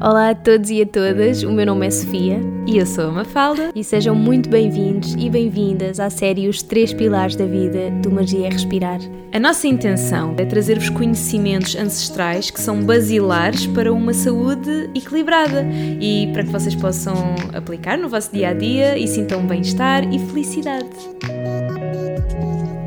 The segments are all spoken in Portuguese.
Olá a todos e a todas, o meu nome é Sofia e eu sou a Mafalda e sejam muito bem-vindos e bem-vindas à série Os Três Pilares da Vida do Magia é Respirar. A nossa intenção é trazer-vos conhecimentos ancestrais que são basilares para uma saúde equilibrada e para que vocês possam aplicar no vosso dia a dia e sintam bem-estar e felicidade.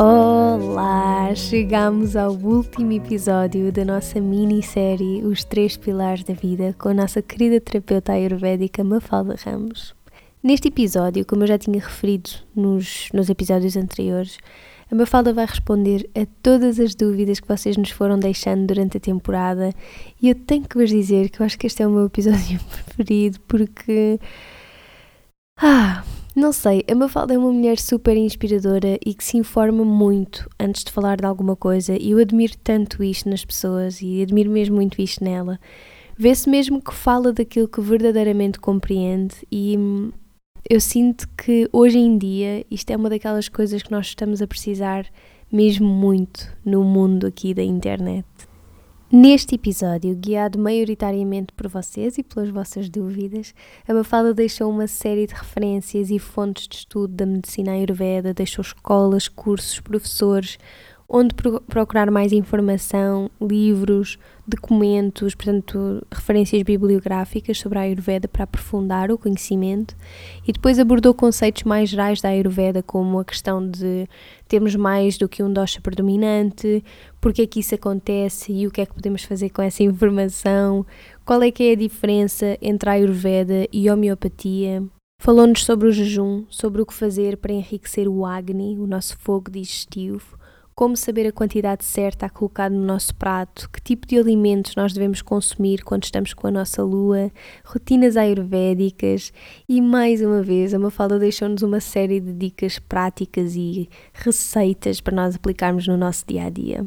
Olá! Chegamos ao último episódio da nossa minissérie Os Três Pilares da Vida com a nossa querida terapeuta ayurvédica Mafalda Ramos. Neste episódio, como eu já tinha referido nos, nos episódios anteriores, a Mafalda vai responder a todas as dúvidas que vocês nos foram deixando durante a temporada e eu tenho que vos dizer que eu acho que este é o meu episódio preferido porque. Ah! Não sei, a Mafalda é uma mulher super inspiradora e que se informa muito antes de falar de alguma coisa e eu admiro tanto isto nas pessoas e admiro mesmo muito isto nela. Vê-se mesmo que fala daquilo que verdadeiramente compreende e hum, eu sinto que hoje em dia isto é uma daquelas coisas que nós estamos a precisar mesmo muito no mundo aqui da internet. Neste episódio, guiado maioritariamente por vocês e pelas vossas dúvidas, a Mafalda deixou uma série de referências e fontes de estudo da medicina ayurveda, deixou escolas, cursos, professores, onde procurar mais informação, livros, documentos, portanto, referências bibliográficas sobre a Ayurveda para aprofundar o conhecimento e depois abordou conceitos mais gerais da Ayurveda, como a questão de termos mais do que um dosha predominante, porque é que isso acontece e o que é que podemos fazer com essa informação, qual é que é a diferença entre a Ayurveda e a homeopatia. Falou-nos sobre o jejum, sobre o que fazer para enriquecer o Agni, o nosso fogo digestivo, como saber a quantidade certa a colocar no nosso prato, que tipo de alimentos nós devemos consumir quando estamos com a nossa lua, rotinas ayurvédicas e mais uma vez a Mafalda deixou-nos uma série de dicas práticas e receitas para nós aplicarmos no nosso dia a dia.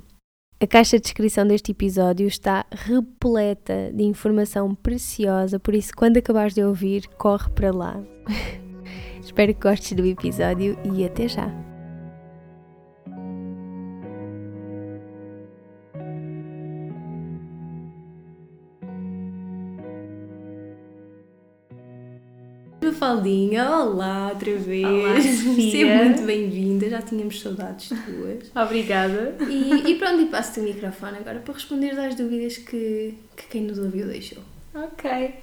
A caixa de descrição deste episódio está repleta de informação preciosa, por isso, quando acabares de ouvir, corre para lá. Espero que gostes do episódio e até já! Mafaldinha, olá outra vez. Olá. Seja muito bem-vinda, já tínhamos saudades tuas. Obrigada. E, e pronto, e passo-te o microfone agora para responder às dúvidas que, que quem nos ouviu deixou. Ok.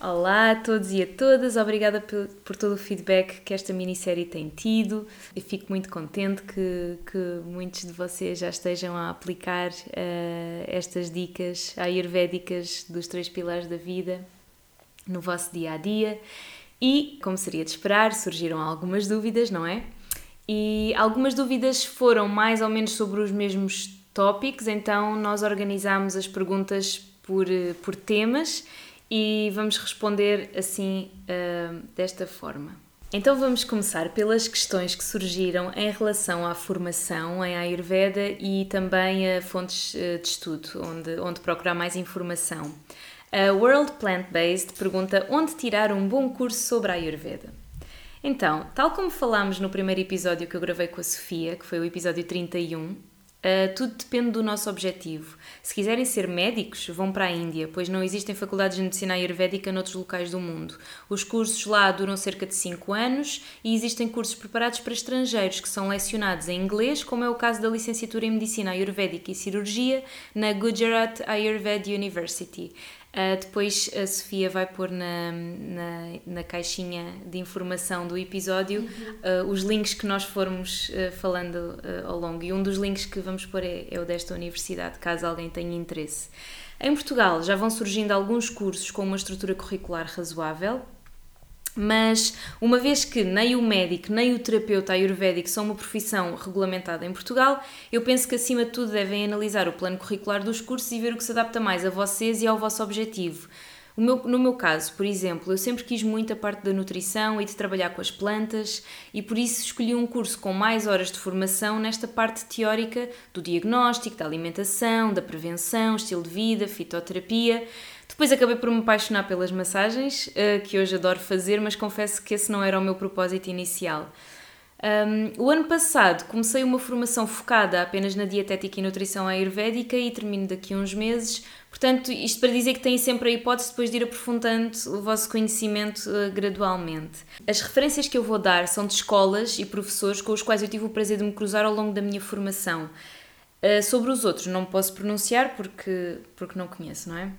Olá a todos e a todas, obrigada por, por todo o feedback que esta minissérie tem tido. Eu fico muito contente que, que muitos de vocês já estejam a aplicar uh, estas dicas ayurvédicas dos três pilares da vida no vosso dia a dia. E, como seria de esperar, surgiram algumas dúvidas, não é? E algumas dúvidas foram mais ou menos sobre os mesmos tópicos, então nós organizámos as perguntas por, eh, por temas e vamos responder assim uh, desta forma. Então vamos começar pelas questões que surgiram em relação à formação em Ayurveda e também a fontes eh, de estudo, onde, onde procurar mais informação. A World Plant Based pergunta onde tirar um bom curso sobre a Ayurveda. Então, tal como falámos no primeiro episódio que eu gravei com a Sofia, que foi o episódio 31, uh, tudo depende do nosso objetivo. Se quiserem ser médicos, vão para a Índia, pois não existem faculdades de medicina ayurvédica noutros locais do mundo. Os cursos lá duram cerca de 5 anos e existem cursos preparados para estrangeiros que são lecionados em inglês, como é o caso da licenciatura em medicina ayurvédica e cirurgia na Gujarat Ayurveda University. Uh, depois a Sofia vai pôr na, na, na, caixinha de informação do episódio uhum. uh, os links que nós formos uh, falando ao longo. E um dos links que vamos pôr é, é o desta universidade, caso alguém tenha interesse. Em Portugal já vão surgindo alguns cursos com uma estrutura curricular razoável. Mas, uma vez que nem o médico nem o terapeuta ayurvédico são uma profissão regulamentada em Portugal, eu penso que acima de tudo devem analisar o plano curricular dos cursos e ver o que se adapta mais a vocês e ao vosso objetivo. Meu, no meu caso, por exemplo, eu sempre quis muito a parte da nutrição e de trabalhar com as plantas e por isso escolhi um curso com mais horas de formação nesta parte teórica do diagnóstico, da alimentação, da prevenção, estilo de vida, fitoterapia. Depois acabei por me apaixonar pelas massagens, eh, que hoje adoro fazer, mas confesso que esse não era o meu propósito inicial. Um, o ano passado comecei uma formação focada apenas na dietética e nutrição ayurvédica e termino daqui a uns meses. Portanto, isto para dizer que têm sempre a hipótese depois de ir aprofundando o vosso conhecimento uh, gradualmente. As referências que eu vou dar são de escolas e professores com os quais eu tive o prazer de me cruzar ao longo da minha formação. Uh, sobre os outros não posso pronunciar porque, porque não conheço, não é?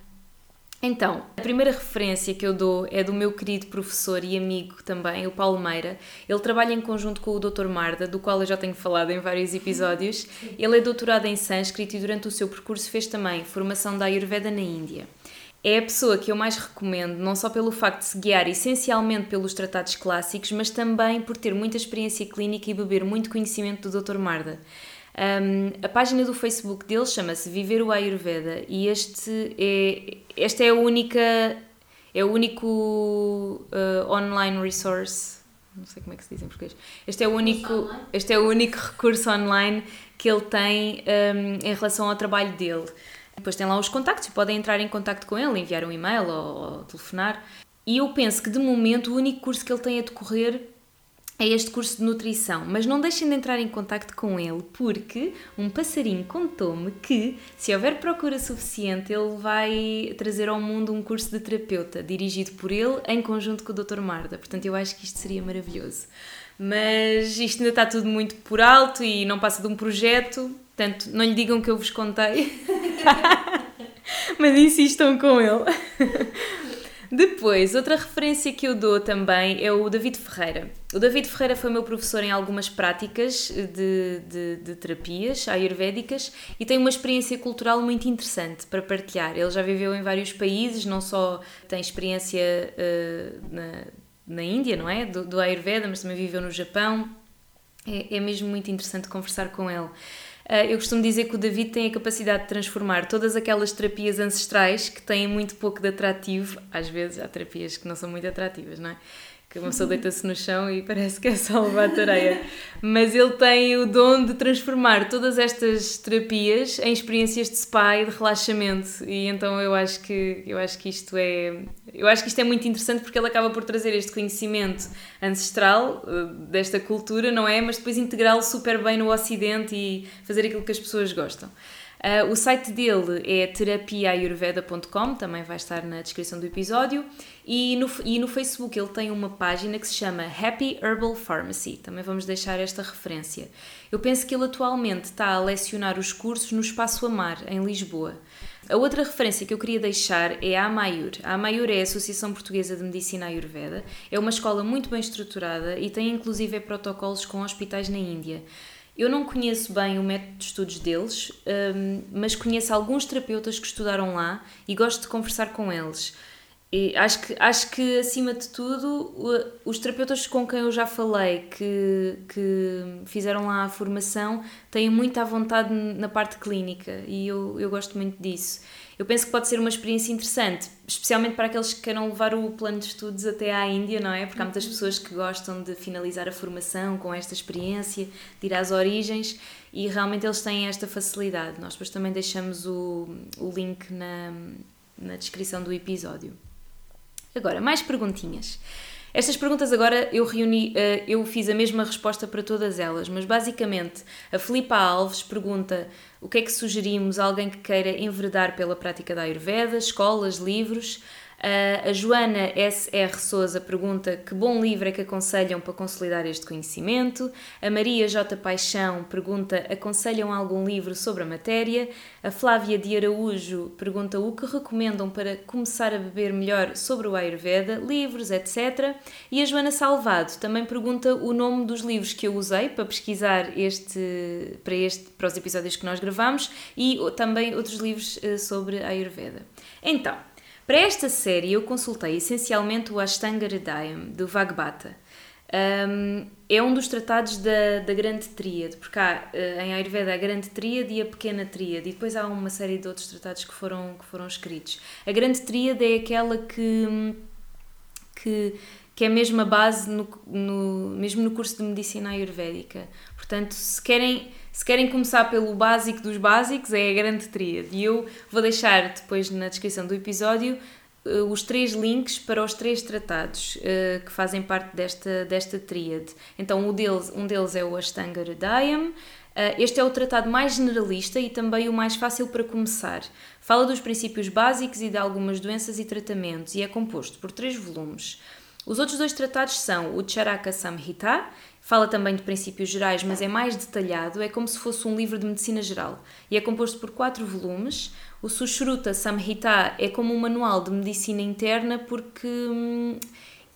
Então, a primeira referência que eu dou é do meu querido professor e amigo também, o Paulo Meira. Ele trabalha em conjunto com o Dr. Marda, do qual eu já tenho falado em vários episódios. Ele é doutorado em sânscrito e durante o seu percurso fez também formação da Ayurveda na Índia. É a pessoa que eu mais recomendo, não só pelo facto de se guiar essencialmente pelos tratados clássicos, mas também por ter muita experiência clínica e beber muito conhecimento do Dr. Marda. Um, a página do Facebook dele chama-se Viver o Ayurveda e este é, esta é a única, é o único uh, online resource, não sei como é que se diz em português, este é o único, este é o único recurso online que ele tem um, em relação ao trabalho dele. Depois tem lá os contactos, podem entrar em contacto com ele, enviar um e-mail ou, ou telefonar. E eu penso que de momento o único curso que ele tem a decorrer é este curso de nutrição, mas não deixem de entrar em contacto com ele porque um passarinho contou-me que se houver procura suficiente ele vai trazer ao mundo um curso de terapeuta dirigido por ele em conjunto com o Dr. Marda. Portanto, eu acho que isto seria maravilhoso. Mas isto ainda está tudo muito por alto e não passa de um projeto, portanto, não lhe digam que eu vos contei. mas insistam com ele. Depois, outra referência que eu dou também é o David Ferreira. O David Ferreira foi meu professor em algumas práticas de, de, de, terapias ayurvédicas e tem uma experiência cultural muito interessante para partilhar. Ele já viveu em vários países, não só tem experiência uh, na, na Índia, não é? Do, do Ayurveda, mas também viveu no Japão. É, é mesmo muito interessante conversar com ele. Eh, eu costumo dizer que o David tem a capacidade de transformar todas aquelas terapias ancestrais que têm muito pouco de atrativo, às vezes há terapias que não são muito atrativas, não é? Que uma pessoa deita-se no chão e parece que é só levar tareia. Mas ele tem o dom de transformar todas estas terapias em experiências de spa e de relaxamento. E então eu acho que eu acho que isto é eu acho que isto é muito interessante porque ele acaba por trazer este conhecimento ancestral eh, desta cultura, não é? Mas depois integrá-lo super bem no ocidente e fazer aquilo que as pessoas gostam. Uh, o site dele é terapiaayurveda.com, também vai estar na descrição do episódio. E no, e no Facebook ele tem uma página que se chama Happy Herbal Pharmacy, também vamos deixar esta referência. Eu penso que ele atualmente está a lecionar os cursos no Espaço Amar, em Lisboa. A outra referência que eu queria deixar é a Amayur. A Amayur é a Associação Portuguesa de Medicina Ayurveda. É uma escola muito bem estruturada e tem inclusive protocolos com hospitais na Índia. Eu não conheço bem o método de estudos deles, um, mas conheço alguns terapeutas que estudaram lá e gosto de conversar com eles. E acho, que, acho que, acima de tudo, os terapeutas com quem eu já falei que, que fizeram lá a formação têm muita vontade na parte clínica e eu, eu gosto muito disso eu penso que pode ser uma experiência interessante, especialmente para aqueles que queiram levar o plano de estudos até à Índia, não é? Porque há muitas uhum. pessoas que gostam de finalizar a formação com esta experiência, de ir às origens e realmente eles têm esta facilidade. Nós depois também deixamos o, o link na, na descrição do episódio. Agora, mais perguntinhas. Estas perguntas agora eu reuni, eh, eu fiz a mesma resposta para todas elas, mas basicamente a Filipa Alves pergunta o que é que sugerimos a alguém que queira enveredar pela prática da Ayurveda, escolas, livros. Uh, a Joana S.R. Souza pergunta que bom livro é que aconselham para consolidar este conhecimento. A Maria J. Paixão pergunta aconselham algum livro sobre a matéria. A Flávia de Araújo pergunta o que recomendam para começar a beber melhor sobre o Ayurveda, livros, etc. E a Joana Salvado também pergunta o nome dos livros que eu usei para pesquisar este, para, este, para os episódios que nós gravamos e também outros livros uh, sobre Ayurveda. Então, Para esta série eu consultei essencialmente o Ashtanga Hridayam, do Vagbata. Um, é um dos tratados da, da Grande Tríade, porque há uh, em Ayurveda a Grande Tríade e a Pequena Tríade, e depois há uma série de outros tratados que foram, que foram escritos. A Grande Tríade é aquela que, que, que é mesmo a base no, no, mesmo no curso de Medicina Ayurvédica. Portanto, se querem, se querem começar pelo básico dos básicos, é a Grande Tríade. E eu vou deixar depois na descrição do episódio uh, os três links para os três tratados uh, que fazem parte desta, desta tríade. Então, um deles, um deles é o Ashtanga Hridayam. Uh, este é o tratado mais generalista e também o mais fácil para começar. Fala dos princípios básicos e de algumas doenças e tratamentos e é composto por três volumes. Os outros dois tratados são o Charaka Samhita, fala também de princípios gerais, mas é mais detalhado, é como se fosse um livro de medicina geral e é composto por quatro volumes. O Sushruta Samhita é como um manual de medicina interna porque hum,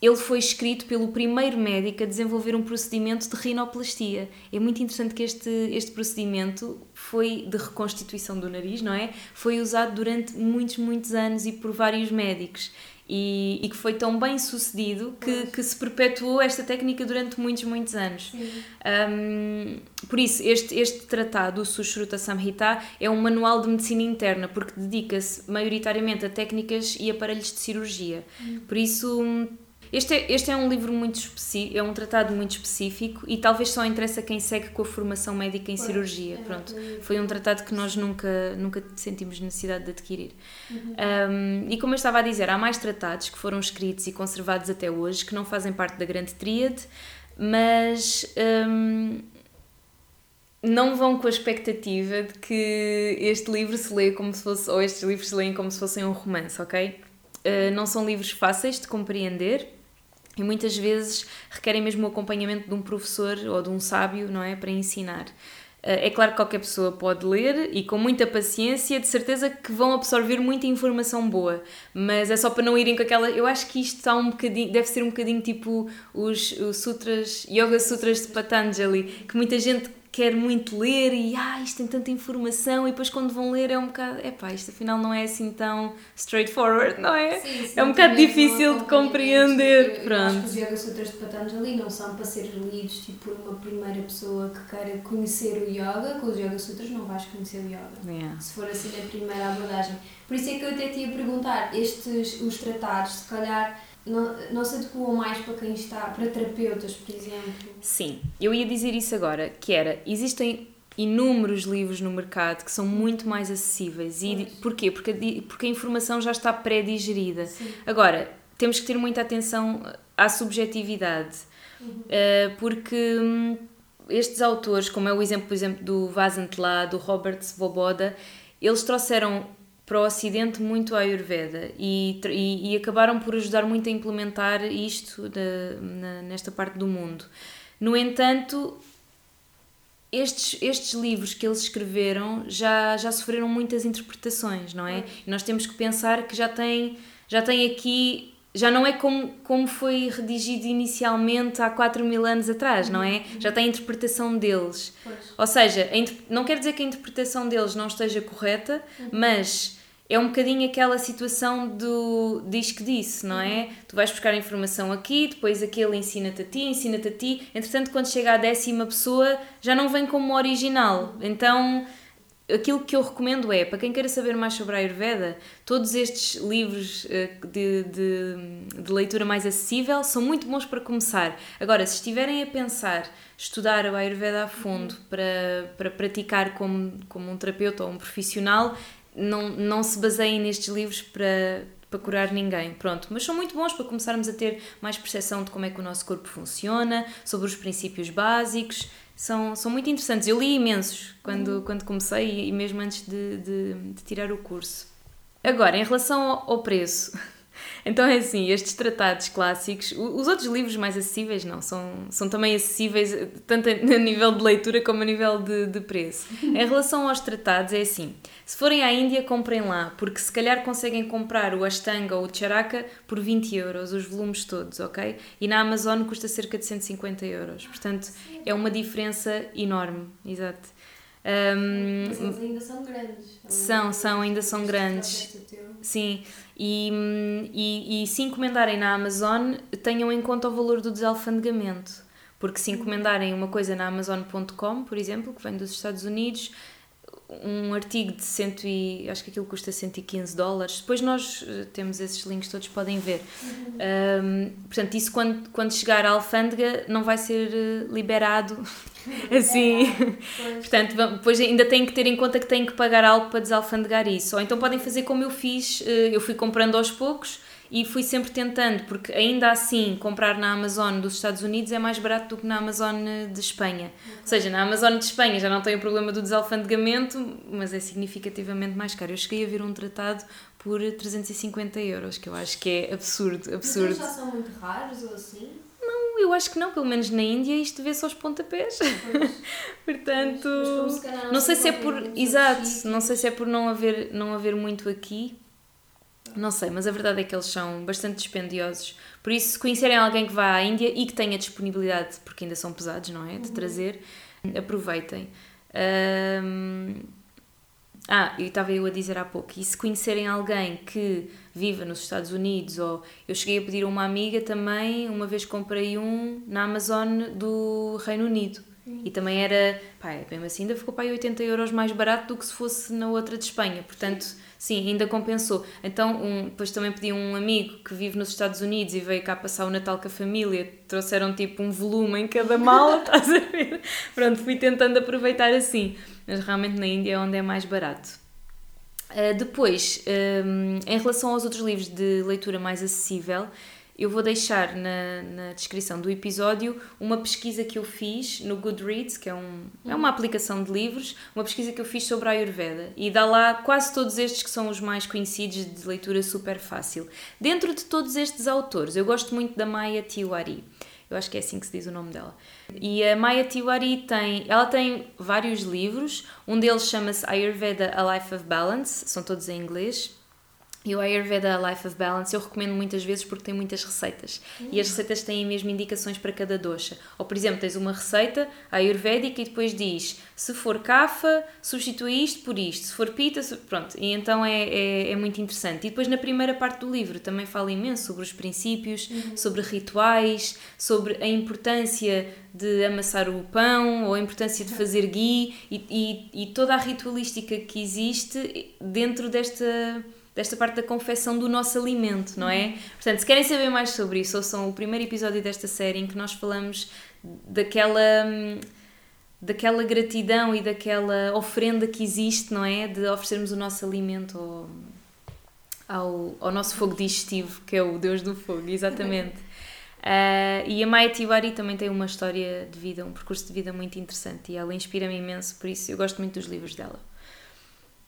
ele foi escrito pelo primeiro médico a desenvolver um procedimento de rinoplastia. É muito interessante que este, este procedimento foi de reconstituição do nariz, não é? Foi usado durante muitos, muitos anos e por vários médicos e, e, que foi tão bem sucedido que, que, se perpetuou esta técnica durante muitos, muitos anos. Um, por isso, este, este tratado, o Sushruta Samhita, é um manual de medicina interna, porque dedica-se maioritariamente a técnicas e aparelhos de cirurgia. Uhum. Por isso este é, este é um livro muito específico, é um tratado muito específico e talvez só interessa quem segue com a formação médica em cirurgia. É Pronto, foi um tratado que nós nunca, nunca sentimos necessidade de adquirir. Uhum. Um, e como eu estava a dizer, há mais tratados que foram escritos e conservados até hoje que não fazem parte da grande tríade, mas um, não vão com a expectativa de que este livro se lê como se fosse, ou estes livros se leem como se fossem um romance, ok? Uh, não são livros fáceis de compreender e muitas vezes requerem mesmo o acompanhamento de um professor ou de um sábio, não é? Para ensinar. Eh, é claro que qualquer pessoa pode ler e com muita paciência, de certeza que vão absorver muita informação boa, mas é só para não irem com aquela. Eu acho que isto está um bocadinho, deve ser um bocadinho tipo os, os sutras, Yoga Sutras de Patanjali, que muita gente quer muito ler e ah, isto tem tanta informação e depois quando vão ler é um bocado, é pá, isto afinal não é assim tão straightforward, não é? Sim, sim, é um bocado difícil de compreender. Que os Yoga Sutras de Patanjali não são para ser lidos tipo, por uma primeira pessoa que queira conhecer o yoga, com os Yoga Sutras não vais conhecer o yoga. Yeah. Se for assim a primeira abordagem. Por isso é que eu até te ia perguntar, estes, os tratados, se calhar não, não se adequam mais para quem está, para terapeutas, por exemplo? Sim, eu ia dizer isso agora, que era, existem inúmeros livros no mercado que são muito mais acessíveis. E pois. porquê? Porque a, porque a informação já está pré-digerida. Agora, temos que ter muita atenção à subjetividade, uhum. uh, porque hum, estes autores, como é o exemplo, por exemplo, do Vasant lá, do Robert Svoboda, eles trouxeram para o Ocidente muito a Ayurveda e, e, e, acabaram por ajudar muito a implementar isto de, na, nesta parte do mundo. No entanto, estes, estes livros que eles escreveram já, já sofreram muitas interpretações, não é? E nós temos que pensar que já tem, já tem aqui já não é como, como foi redigido inicialmente há 4 mil anos atrás, não é? Já tem a interpretação deles. Pois. Ou seja, não quer dizer que a interpretação deles não esteja correta, uhum. mas é um bocadinho aquela situação do diz que disse, não é? Tu vais buscar informação aqui, depois aquele ensina-te a ti, ensina-te a ti, entretanto, quando chega à décima pessoa, já não vem como original. Então, aquilo que eu recomendo é, para quem queira saber mais sobre a Ayurveda, todos estes livros eh, de, de, de, leitura mais acessível são muito bons para começar. Agora, se estiverem a pensar estudar a Ayurveda a fundo uhum. para, para praticar como, como um terapeuta ou um profissional, não, não se baseiem nestes livros para, para curar ninguém, pronto, mas são muito bons para começarmos a ter mais percepção de como é que o nosso corpo funciona, sobre os princípios básicos, são, são muito interessantes. Eu li imensos quando, uhum. quando comecei e mesmo antes de, de, de tirar o curso. Agora, em relação ao, ao preço, então é assim, estes tratados clássicos, os outros livros mais acessíveis não, são, são também acessíveis tanto a nível de leitura como a nível de, de preço. em relação aos tratados é assim, se forem à Índia comprem lá, porque se calhar conseguem comprar o Ashtanga ou o Charaka por 20 euros, os volumes todos, ok? E na Amazon custa cerca de 150 euros, portanto é uma diferença enorme, exato. Um, Mas eles ainda são grandes. São, são, ainda são grandes. Sim, e, e, e se encomendarem na Amazon, tenham em conta o valor do desalfandegamento. Porque se encomendarem uma coisa na Amazon.com, por exemplo, que vem dos Estados Unidos, um artigo de cento e acho que aquilo custa 115 dólares. Depois nós eh, temos esses links todos, podem ver. Uhum. Um, portanto, isso quando, quando chegar à alfândega não vai ser eh, liberado assim. É, portanto, depois ainda têm que ter em conta que têm que pagar algo para desalfandegar isso. Ou então podem fazer como eu fiz, eh, eu fui comprando aos poucos e fui sempre tentando, porque ainda assim comprar na Amazon dos Estados Unidos é mais barato do que na Amazon de Espanha. Uhum. Ou seja, na Amazon de Espanha já não tem o problema do desalfandegamento, mas é significativamente mais caro. Eu cheguei a ver um tratado por 350 euros, que eu acho que é absurdo, absurdo. Mas já são muito raros ou assim? Não, eu acho que não, pelo menos na Índia isto vê-se aos pontapés. Portanto, mas, mas não sei se é por. Exato, não sei se é por não haver, não haver muito aqui não sei, mas a verdade é que eles são bastante dispendiosos. Por isso, se conhecerem alguém que vá à Índia e que tenha disponibilidade, porque ainda são pesados, não é? De uhum. trazer, aproveitem. Um... Ah, eu estava eu a dizer há pouco, e se conhecerem alguém que viva nos Estados Unidos, ou eu cheguei a pedir a uma amiga também, uma vez comprei um na Amazon do Reino Unido. Uhum. E também era, pá, mesmo assim ainda ficou para aí 80 euros mais barato do que se fosse na outra de Espanha. Portanto, Sim, ainda compensou. Então, um, depois também pedi a um amigo que vive nos Estados Unidos e veio cá passar o Natal com a família. Trouxeram tipo um volume em cada mala, estás a ver? Pronto, fui tentando aproveitar assim. Mas realmente na Índia é onde é mais barato. Uh, depois, um, em relação aos outros livros de leitura mais acessível, eu vou deixar na, na descrição do episódio uma pesquisa que eu fiz no Goodreads, que é, um, é uma aplicação de livros, uma pesquisa que eu fiz sobre a Ayurveda. E dá lá quase todos estes que são os mais conhecidos de leitura super fácil. Dentro de todos estes autores, eu gosto muito da Maya Tiwari. Eu acho que é assim que se diz o nome dela. E a Maya Tiwari tem, ela tem vários livros. Um deles chama-se Ayurveda: A Life of Balance, são todos em inglês. E o Ayurveda Life of Balance eu recomendo muitas vezes porque tem muitas receitas. Uhum. E as receitas têm mesmo indicações para cada dosha. Ou, por exemplo, tens uma receita ayurvédica e depois diz se for kafa, substitui isto por isto. Se for pita, pronto. E então é, é, é, muito interessante. E depois na primeira parte do livro também fala imenso sobre os princípios, uhum. sobre rituais, sobre a importância de amassar o pão ou a importância de fazer ghee e, e, e toda a ritualística que existe dentro desta desta parte da confecção do nosso alimento, não é? Uhum. Portanto, se querem saber mais sobre isso, ouçam o primeiro episódio desta série em que nós falamos daquela daquela gratidão e daquela oferenda que existe, não é? De oferecermos o nosso alimento ao, ao, ao nosso fogo digestivo, que é o Deus do Fogo, exatamente. Uh, e a Maya Tiwari também tem uma história de vida, um percurso de vida muito interessante e ela inspira-me imenso, por isso eu gosto muito dos livros dela.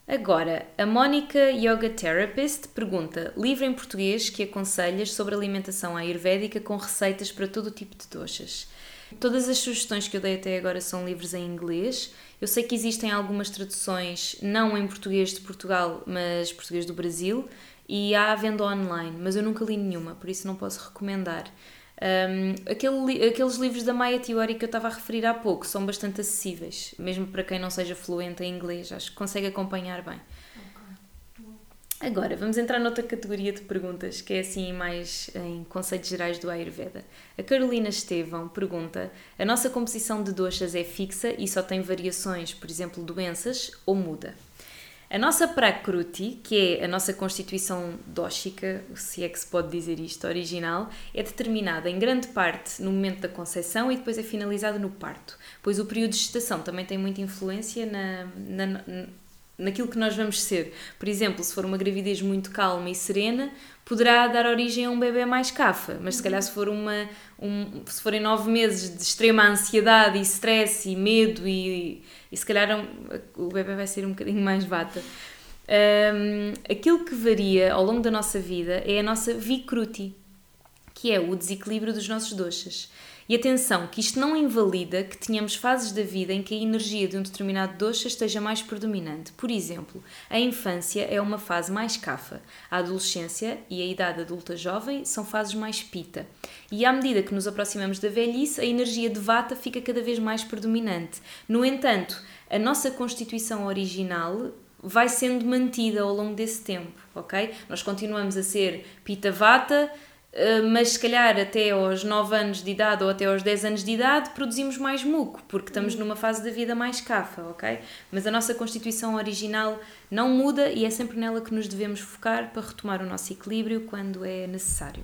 Agora, a Mónica Yoga Therapist pergunta: livro em português que aconselhas sobre alimentação ayurvédica com receitas para todo o tipo de doxas. Todas as sugestões que eu dei até agora são livros em inglês. Eu sei que existem algumas traduções, não em português de Portugal, mas português do Brasil, e há a venda online, mas eu nunca li nenhuma, por isso não posso recomendar. Um, aquele, aqueles livros da Maya Tiwari que eu estava a referir há pouco são bastante acessíveis, mesmo para quem não seja fluente em inglês, acho que consegue acompanhar bem. Agora, vamos entrar noutra categoria de perguntas, que é assim mais em conceitos gerais do Ayurveda. A Carolina Estevão pergunta: a nossa composição de doxas é fixa e só tem variações, por exemplo, doenças, ou muda? A nossa Prakruti, que é a nossa constituição dóxica, se é que se pode dizer isto, original, é determinada em grande parte no momento da concepção e depois é finalizada no parto, pois o período de gestação também tem muita influência na, na, naquilo que nós vamos ser. Por exemplo, se for uma gravidez muito calma e serena, poderá dar origem a um bebê mais cafa, mas se calhar se for uma um, se forem nove meses de extrema ansiedade e stress e medo e, e se calhar um, o bebê vai ser um bocadinho mais vata. Um, aquilo que varia ao longo da nossa vida é a nossa vikruti, que é o desequilíbrio dos nossos doxas. E atenção, que isto não invalida que tenhamos fases da vida em que a energia de um determinado doce esteja mais predominante. Por exemplo, a infância é uma fase mais cafa, a adolescência e a idade adulta jovem são fases mais pita. E à medida que nos aproximamos da velhice, a energia de vata fica cada vez mais predominante. No entanto, a nossa constituição original vai sendo mantida ao longo desse tempo, ok? Nós continuamos a ser pita vata, eh, mas se calhar até aos 9 anos de idade ou até aos 10 anos de idade produzimos mais muco, porque estamos numa fase da vida mais cafa, ok? Mas a nossa constituição original não muda e é sempre nela que nos devemos focar para retomar o nosso equilíbrio quando é necessário.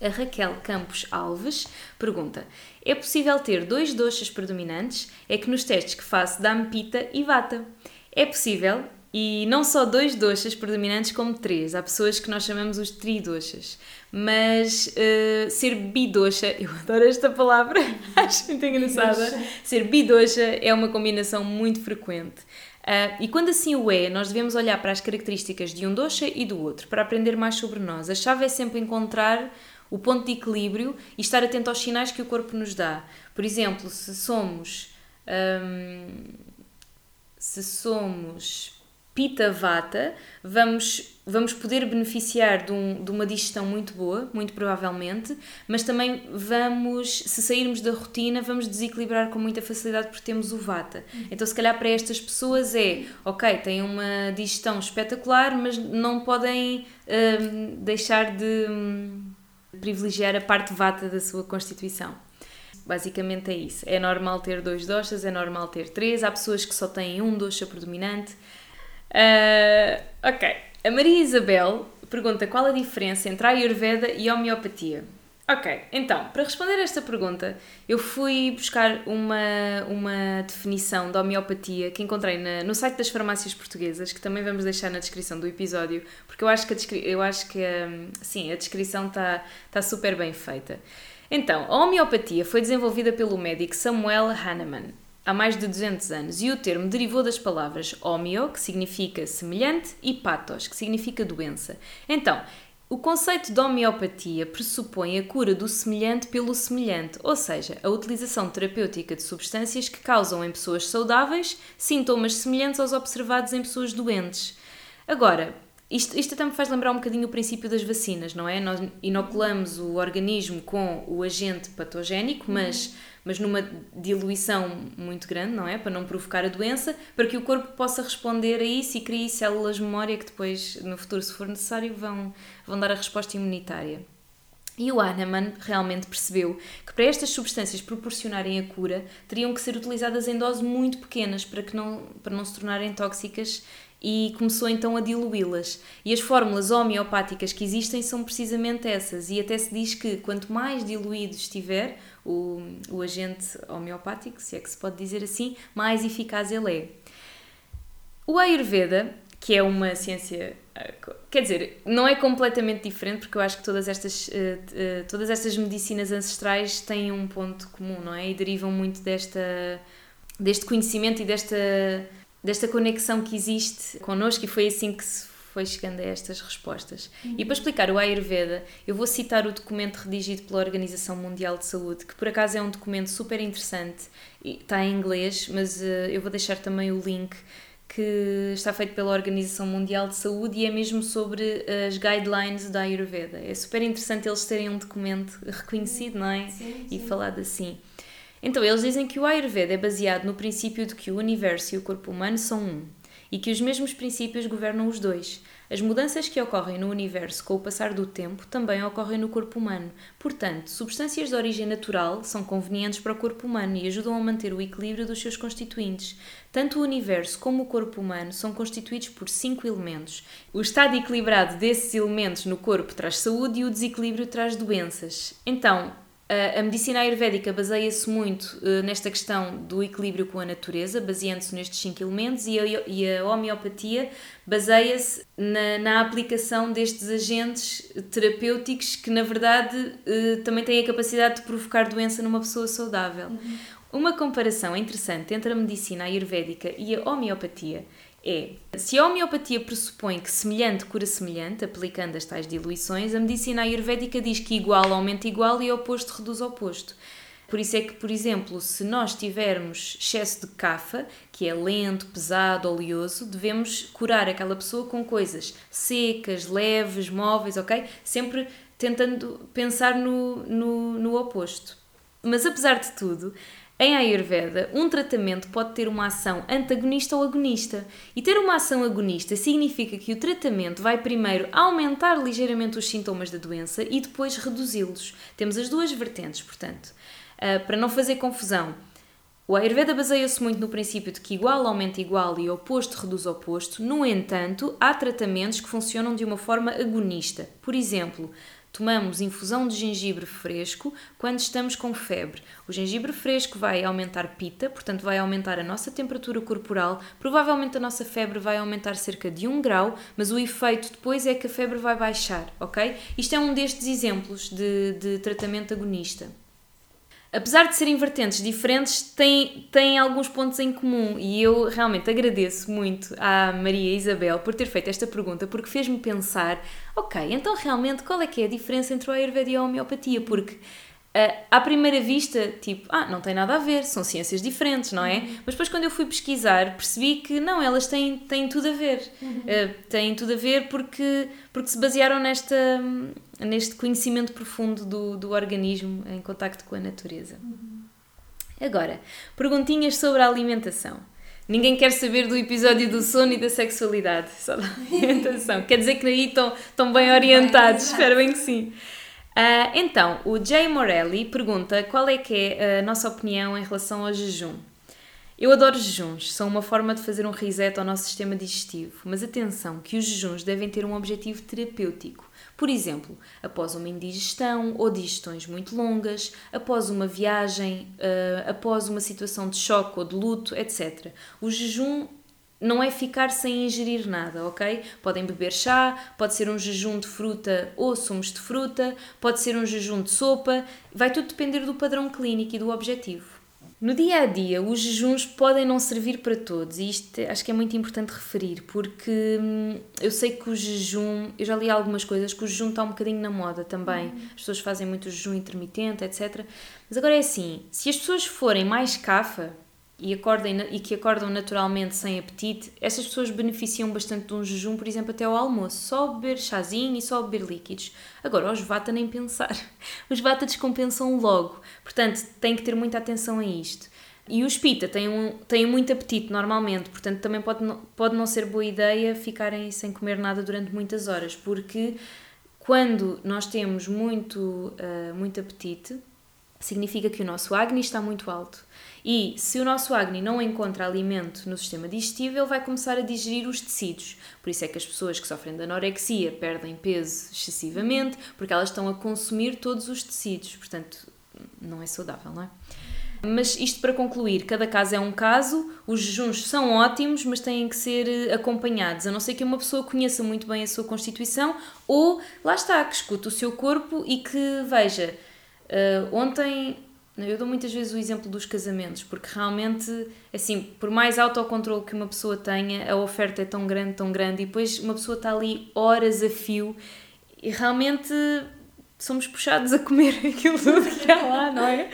A Raquel Campos Alves pergunta: É possível ter dois doxas predominantes? É que nos testes que faço dá-me pita e vata. É possível, e não só dois doxas predominantes, como três. Há pessoas que nós chamamos os tridoxas. Mas uh, ser bidoxa, eu adoro esta palavra, acho muito engraçada. ser bidoxa é uma combinação muito frequente. Uh, e quando assim o é, nós devemos olhar para as características de um doxa e do outro para aprender mais sobre nós. A chave é sempre encontrar o ponto de equilíbrio e estar atento aos sinais que o corpo nos dá. Por exemplo, se somos. Um, se somos Pita Vata, vamos, vamos poder beneficiar de, um, de uma digestão muito boa, muito provavelmente, mas também vamos, se sairmos da rotina, vamos desequilibrar com muita facilidade porque temos o Vata. Então, se calhar para estas pessoas é, ok, têm uma digestão espetacular, mas não podem hum, deixar de hum, privilegiar a parte Vata da sua constituição. Basicamente é isso. É normal ter dois doshas, é normal ter três. Há pessoas que só têm um dosha predominante. Uh, ok. A Maria Isabel pergunta qual a diferença entre a Ayurveda e a homeopatia. Ok, então, para responder a esta pergunta, eu fui buscar uma, uma definição da homeopatia que encontrei na, no site das farmácias portuguesas, que também vamos deixar na descrição do episódio, porque eu acho que a, eu acho que, hum, sim, a descrição está tá super bem feita. Então, a homeopatia foi desenvolvida pelo médico Samuel Hahnemann há mais de 200 anos e o termo derivou das palavras homeo, que significa semelhante, e pathos, que significa doença. Então, o conceito de homeopatia pressupõe a cura do semelhante pelo semelhante, ou seja, a utilização terapêutica de substâncias que causam em pessoas saudáveis sintomas semelhantes aos observados em pessoas doentes. Agora, isto, isto até me faz lembrar um bocadinho o princípio das vacinas, não é? Nós inoculamos o organismo com o agente patogénico, mas mas numa diluição muito grande, não é? Para não provocar a doença, para que o corpo possa responder a isso e crie células de memória que depois, no futuro, se for necessário, vão, vão dar a resposta imunitária. E o Hahnemann realmente percebeu que para estas substâncias proporcionarem a cura, teriam que ser utilizadas em doses muito pequenas para, que não, para não se tornarem tóxicas e começou então a diluí-las. E as fórmulas homeopáticas que existem são precisamente essas, e até se diz que quanto mais diluído estiver o, o agente homeopático, se é que se pode dizer assim, mais eficaz ele é. O Ayurveda, que é uma ciência quer dizer, não é completamente diferente porque eu acho que todas estas, eh, eh, todas estas medicinas ancestrais têm um ponto comum, não é? E derivam muito desta, deste conhecimento e desta desta conexão que existe connosco e foi assim que se foi chegando a estas respostas. Uhum. E para explicar o Ayurveda, eu vou citar o documento redigido pela Organização Mundial de Saúde, que por acaso é um documento super interessante, está em inglês, mas uh, eu vou deixar também o link que está feito pela Organização Mundial de Saúde e é mesmo sobre as guidelines da Ayurveda. É super interessante eles terem um documento reconhecido, não é? Sim, sim. E falado assim. Então, eles dizem que o Ayurveda é baseado no princípio de que o universo e o corpo humano são um e que os mesmos princípios governam os dois. As mudanças que ocorrem no universo com o passar do tempo também ocorrem no corpo humano. Portanto, substâncias de origem natural são convenientes para o corpo humano e ajudam a manter o equilíbrio dos seus constituintes. Tanto o universo como o corpo humano são constituídos por cinco elementos. O estado equilibrado desses elementos no corpo traz saúde e o desequilíbrio traz doenças. Então, a medicina ayurvédica baseia-se muito uh, nesta questão do equilíbrio com a natureza, baseando-se nestes cinco elementos, e a, e a homeopatia baseia-se na, na, aplicação destes agentes terapêuticos que, na verdade, uh, também têm a capacidade de provocar doença numa pessoa saudável. Uhum. Uma comparação interessante entre a medicina ayurvédica e a homeopatia é: se a homeopatia pressupõe que semelhante cura semelhante, aplicando as tais diluições, a medicina ayurvédica diz que igual aumenta igual e oposto reduz oposto. Por isso é que, por exemplo, se nós tivermos excesso de cafa, que é lento, pesado, oleoso, devemos curar aquela pessoa com coisas secas, leves, móveis, ok? Sempre tentando pensar no, no, no oposto. Mas apesar de tudo, em Ayurveda, um tratamento pode ter uma ação antagonista ou agonista. E ter uma ação agonista significa que o tratamento vai primeiro aumentar ligeiramente os sintomas da doença e depois reduzi-los. Temos as duas vertentes, portanto. Uh, para não fazer confusão, o Ayurveda baseia-se muito no princípio de que igual aumenta igual e oposto reduz oposto. No entanto, há tratamentos que funcionam de uma forma agonista. Por exemplo, tomamos infusão de gengibre fresco quando estamos com febre. O gengibre fresco vai aumentar pita, portanto vai aumentar a nossa temperatura corporal, provavelmente a nossa febre vai aumentar cerca de 1 grau, mas o efeito depois é que a febre vai baixar, ok? Isto é um destes exemplos de, de tratamento agonista apesar de serem vertentes diferentes, têm, têm alguns pontos em comum e eu realmente agradeço muito à Maria Isabel por ter feito esta pergunta porque fez-me pensar, ok, então realmente qual é que é a diferença entre o Ayurveda e a homeopatia? Porque Uh, à primeira vista, tipo, ah, não tem nada a ver, são ciências diferentes, não é? Uhum. Mas depois, quando eu fui pesquisar, percebi que não, elas têm, têm tudo a ver. Uhum. Uh, têm tudo a ver porque, porque se basearam nesta, neste conhecimento profundo do, do organismo em contacto com a natureza. Uhum. Agora, perguntinhas sobre a alimentação. Ninguém quer saber do episódio do sono e da sexualidade, só da alimentação. Quer dizer que aí estão, estão bem orientados, espero bem que sim. Uh, então, o Jay Morelli pergunta qual é que é a nossa opinião em relação ao jejum. Eu adoro jejuns, são uma forma de fazer um reset ao nosso sistema digestivo, mas atenção que os jejuns devem ter um objetivo terapêutico. Por exemplo, após uma indigestão ou digestões muito longas, após uma viagem, uh, após uma situação de choque ou de luto, etc. O jejum não é ficar sem ingerir nada, ok? Podem beber chá, pode ser um jejum de fruta ou sumos de fruta, pode ser um jejum de sopa, vai tudo depender do padrão clínico e do objetivo. No dia a dia, os jejuns podem não servir para todos, e isto acho que é muito importante referir, porque hum, eu sei que o jejum, eu já li algumas coisas, que o jejum está um bocadinho na moda também. Uhum. As pessoas fazem muito jejum intermitente, etc. Mas agora é assim: se as pessoas forem mais cafa, e, acordem, e que acordam naturalmente sem apetite, essas pessoas beneficiam bastante de um jejum, por exemplo, até ao almoço. Só beber chazinho e só beber líquidos. Agora, os vata nem pensar. Os vata descompensam logo. Portanto, tem que ter muita atenção a isto. E os pita têm, um, têm muito apetite normalmente, portanto também pode não, pode não ser boa ideia ficarem sem comer nada durante muitas horas, porque quando nós temos muito, uh, muito apetite, significa que o nosso Agni está muito alto. E se o nosso Agni não encontra alimento no sistema digestivo, ele vai começar a digerir os tecidos. Por isso é que as pessoas que sofrem de anorexia perdem peso excessivamente, porque elas estão a consumir todos os tecidos. Portanto, não é saudável, não é? Mas isto para concluir, cada caso é um caso, os jejuns são ótimos, mas têm que ser eh, acompanhados, a não ser que uma pessoa conheça muito bem a sua constituição ou, lá está, que escute o seu corpo e que veja, uh, ontem eu dou muitas vezes o exemplo dos casamentos, porque realmente, assim, por mais autocontrole que uma pessoa tenha, a oferta é tão grande, tão grande, e depois uma pessoa está ali horas a fio e realmente somos puxados a comer aquilo tudo que há lá, não é?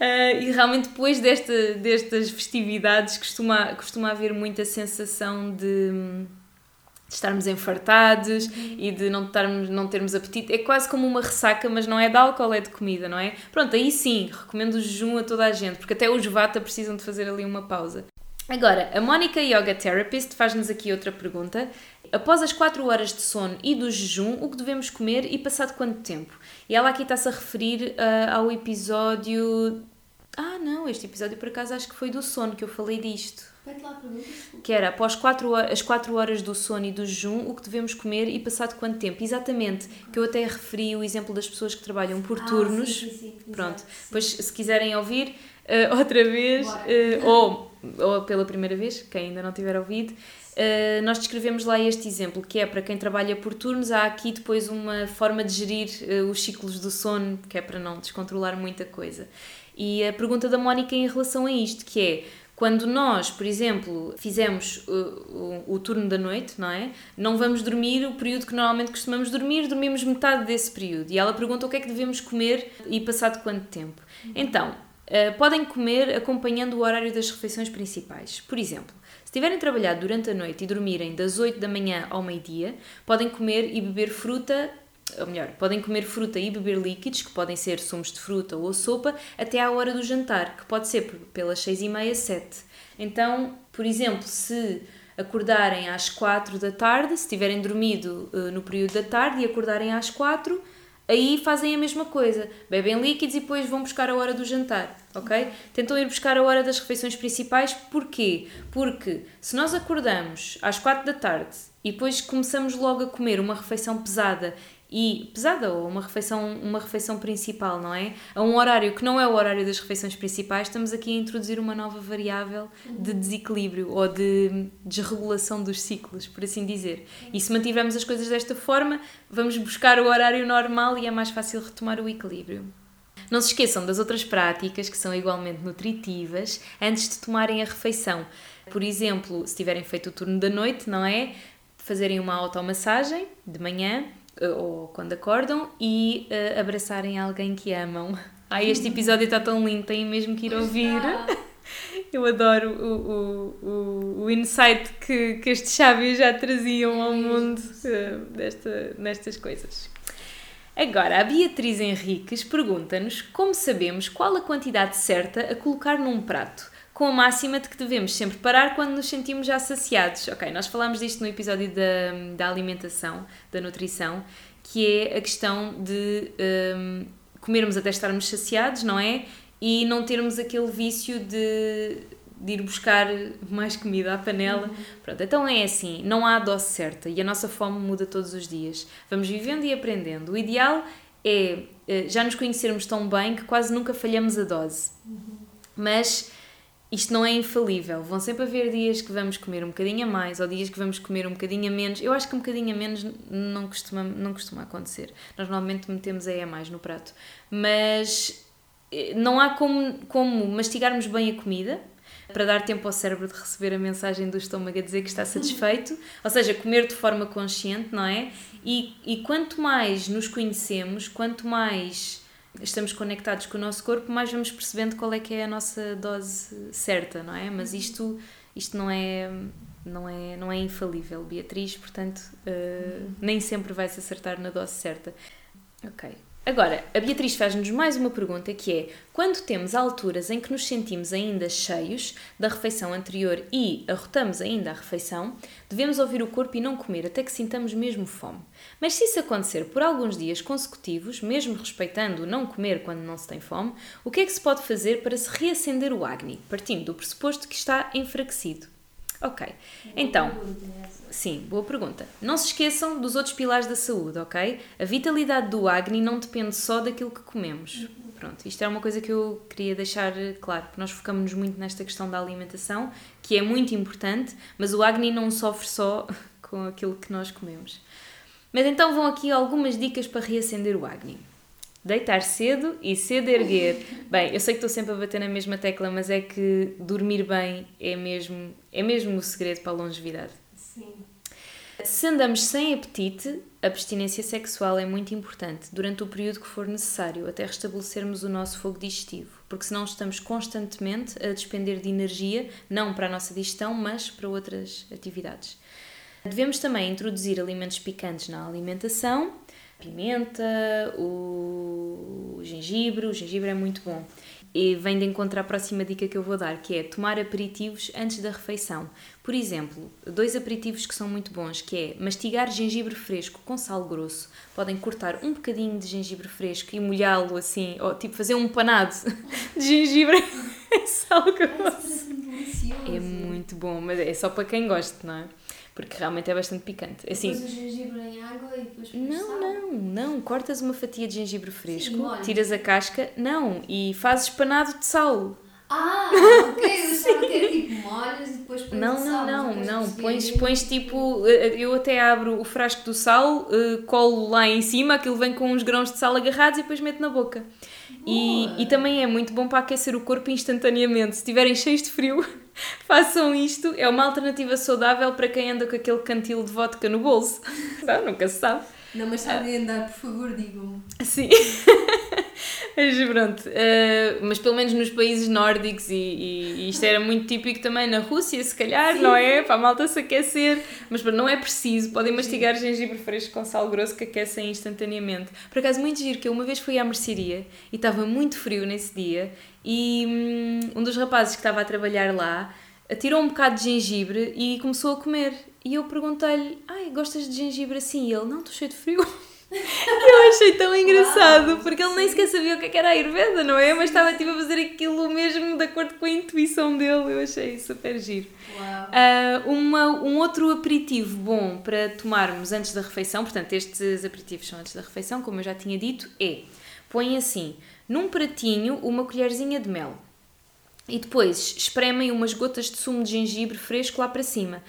Uh, e realmente depois desta, destas festividades costuma, costuma haver muita sensação de de estarmos enfartados e de não, estarmos, não termos apetite. É quase como uma ressaca, mas não é de álcool, é de comida, não é? Pronto, aí sim, recomendo o jejum a toda a gente, porque até os vata precisam de fazer ali uma pausa. Agora, a Mónica Yoga Therapist faz-nos aqui outra pergunta. Após as 4 horas de sono e do jejum, o que devemos comer e passado quanto tempo? E ela aqui está-se a referir uh, ao episódio. Ah, não, este episódio por acaso acho que foi do sono que eu falei disto. Que era após quatro horas, as 4 horas do sono e do jejum, o que devemos comer e passado quanto tempo. Exatamente, que eu até referi o exemplo das pessoas que trabalham por ah, turnos. Sim, sim, sim, Pronto, pois se quiserem ouvir uh, outra vez, uh, ou, ou pela primeira vez, quem ainda não tiver ouvido, uh, nós descrevemos lá este exemplo, que é para quem trabalha por turnos, há aqui depois uma forma de gerir os ciclos do sono, que é para não descontrolar muita coisa. E a pergunta da Mónica em relação a isto, que é Quando nós, por exemplo, fizemos o, o, o, turno da noite, não é? Não vamos dormir o período que normalmente costumamos dormir, dormimos metade desse período. E ela pergunta o que é que devemos comer e passado quanto tempo. Então, uh, podem comer acompanhando o horário das refeições principais. Por exemplo, se tiverem trabalhado durante a noite e dormirem das 8 da manhã ao meio-dia, podem comer e beber fruta ou melhor, podem comer fruta e beber líquidos, que podem ser sumos de fruta ou sopa, até à hora do jantar, que pode ser pelas 6 e meia, 7. Então, por exemplo, se acordarem às 4 da tarde, se tiverem dormido uh, no período da tarde e acordarem às 4, aí fazem a mesma coisa. Bebem líquidos e depois vão buscar a hora do jantar, ok? Tentam ir buscar a hora das refeições principais, porquê? Porque se nós acordamos às 4 da tarde e depois começamos logo a comer uma refeição pesada e pesada ou uma refeição uma refeição principal não é? A um horário que não é o horário das refeições principais estamos aqui a introduzir uma nova variável de desequilíbrio ou de desregulação dos ciclos por assim dizer. E se mantivermos as coisas desta forma vamos buscar o horário normal e é mais fácil retomar o equilíbrio. Não se esqueçam das outras práticas que são igualmente nutritivas antes de tomarem a refeição. Por exemplo se tiverem feito o turno da noite não é? Fazerem uma automassagem de manhã ou quando acordam e uh, abraçarem alguém que amam. Ai, este episódio está tão lindo, têm mesmo que ir ouvir. Eu adoro o, o, o, o insight que, que estes sábios já traziam ao mundo uh, desta, nestas coisas. Agora, a Beatriz Henriques pergunta-nos como sabemos qual a quantidade certa a colocar num prato com a máxima de que devemos sempre parar quando nos sentimos já saciados. Ok, nós falámos disto no episódio da, da alimentação, da nutrição, que é a questão de um, comermos até estarmos saciados, não é? E não termos aquele vício de, de ir buscar mais comida à panela. Uhum. Pronto, então é assim, não há dose certa e a nossa fome muda todos os dias. Vamos vivendo e aprendendo. O ideal é eh, já nos conhecermos tão bem que quase nunca falhamos a dose. Uhum. Mas isto não é infalível. Vão sempre haver dias que vamos comer um bocadinho a mais ou dias que vamos comer um bocadinho a menos. Eu acho que um bocadinho a menos não costuma, não costuma acontecer. Nós normalmente metemos aí a mais no prato. Mas eh, não há como, como mastigarmos bem a comida para dar tempo ao cérebro de receber a mensagem do estômago a dizer que está satisfeito. Ou seja, comer de forma consciente, não é? E, e quanto mais nos conhecemos, quanto mais estamos conectados com o nosso corpo, mais vamos percebendo qual é que é a nossa dose certa, não é? Mas uhum. isto, isto não é não é não é infalível, Beatriz, portanto uh, nem sempre vai se acertar na dose certa. Ok. Agora, a Beatriz faz-nos mais uma pergunta que é: quando temos alturas em que nos sentimos ainda cheios da refeição anterior e arrotamos ainda a refeição, devemos ouvir o corpo e não comer até que sintamos mesmo fome. Mas se isso acontecer por alguns dias consecutivos, mesmo respeitando o não comer quando não se tem fome, o que é que se pode fazer para se reacender o Agni, partindo do pressuposto que está enfraquecido? Ok, então, sim, boa pergunta. Não se esqueçam dos outros pilares da saúde, ok? A vitalidade do Agni não depende só daquilo que comemos. Pronto, isto é uma coisa que eu queria deixar claro, porque nós focamos-nos muito nesta questão da alimentação, que é muito importante, mas o Agni não sofre só com aquilo que nós comemos. Mas então vão aqui algumas dicas para reacender o Agni deitar cedo e cedo erguer. Bem, eu sei que estou sempre a bater na mesma tecla, mas é que dormir bem é mesmo, é mesmo o segredo para a longevidade. Sim. Se andamos sem apetite, a abstinência sexual é muito importante durante o período que for necessário, até restabelecermos o nosso fogo digestivo, porque senão estamos constantemente a despender de energia, não para a nossa digestão, mas para outras atividades. Devemos também introduzir alimentos picantes na alimentação pimenta, o gengibre. O gengibre é muito bom. E vem de encontrar a próxima dica que eu vou dar, que é tomar aperitivos antes da refeição. Por exemplo, dois aperitivos que são muito bons, que é mastigar gengibre fresco com sal grosso. Podem cortar um bocadinho de gengibre fresco e molhá-lo assim, ou tipo fazer um panado de gengibre em sal grosso. É muito bom, mas é só para quem gosta, não é? Porque realmente é bastante picante. Assim, depois o gengibre em água e depois Não, sal. não, não. Cortas uma fatia de gengibre fresco, Sim, tiras a casca, não, e fazes panado de sal. Ah, ok, eu achava que era tipo molhas e depois pões Não, não, sal, não, não, pões, pões tipo, eh, eu até abro o frasco do sal, eh, colo lá em cima, aquilo vem com uns grãos de sal agarrados e depois meto na boca. E, e também é muito bom para aquecer o corpo instantaneamente. Se estiverem cheios de frio, façam isto. É uma alternativa saudável para quem anda com aquele cantil de vodka no bolso. Não, nunca se sabe. Não, mas sabem andar, por favor, digam-me. Sim. Mas pronto, uh, mas pelo menos nos países nórdicos, e, e, e, isto era muito típico também na Rússia, se calhar, Sim. não é? Para a malta se aquecer, mas pronto, não é preciso, podem mastigar Sim. gengibre fresco com sal grosso que aquecem instantaneamente. Por acaso, muito giro, que eu uma vez fui à mercearia e estava muito frio nesse dia, e hum, um dos rapazes que estava a trabalhar lá tirou um bocado de gengibre e começou a comer. E eu perguntei-lhe: Ai, gostas de gengibre assim? E ele: Não, estou cheio de frio. Eu achei tão engraçado, Uau, porque ele nem sequer sabia o que, é que era a Ayurveda, não é? Mas estava tipo a fazer aquilo mesmo de acordo com a intuição dele. Eu achei super giro. Uh, uma, um outro aperitivo bom para tomarmos antes da refeição, portanto, estes aperitivos são antes da refeição, como eu já tinha dito, é põem assim num pratinho uma colherzinha de mel. E depois espremem umas gotas de sumo de gengibre fresco lá para cima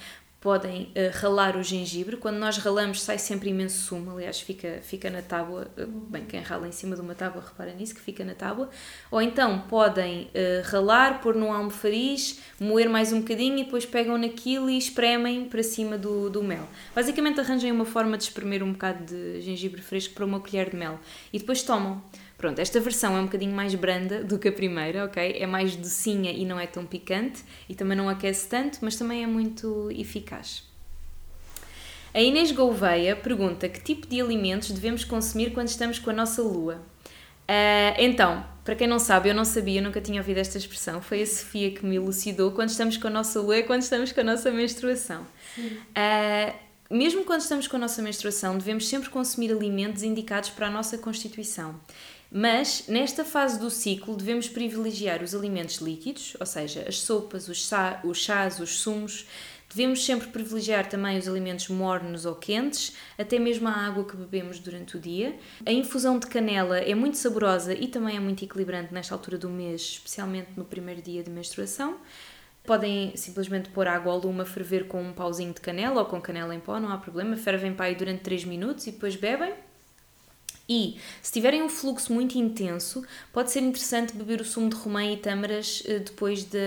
podem uh, ralar o gengibre. Quando nós ralamos, sai sempre imenso sumo. Aliás, fica, fica na tábua. Uh, bem, quem rala em cima de uma tábua, repara nisso, que fica na tábua. Ou então podem uh, ralar, pôr num almofariz, moer mais um bocadinho e depois pegam naquilo e espremem para cima do, do mel. Basicamente, arranjem uma forma de espremer um bocado de gengibre fresco para uma colher de mel e depois tomam. Pronto, esta versão é um bocadinho mais branda do que a primeira, ok? É mais docinha e não é tão picante e também não aquece tanto, mas também é muito eficaz. A Inês Gouveia pergunta que tipo de alimentos devemos consumir quando estamos com a nossa lua. Uh, então, para quem não sabe, eu não sabia, nunca tinha ouvido esta expressão, foi a Sofia que me elucidou. Quando estamos com a nossa lua é quando estamos com a nossa menstruação. Uh, mesmo quando estamos com a nossa menstruação, devemos sempre consumir alimentos indicados para a nossa constituição. Mas nesta fase do ciclo devemos privilegiar os alimentos líquidos, ou seja, as sopas, os, os chás, os sumos. Devemos sempre privilegiar também os alimentos mornos ou quentes, até mesmo a água que bebemos durante o dia. A infusão de canela é muito saborosa e também é muito equilibrante nesta altura do mês, especialmente no primeiro dia de menstruação. Podem simplesmente pôr água ao lume a ferver com um pauzinho de canela ou com canela em pó, não há problema. Fervem para aí durante 3 minutos e depois bebem. E, se tiverem um fluxo muito intenso, pode ser interessante beber o sumo de romã e tâmaras eh, depois da,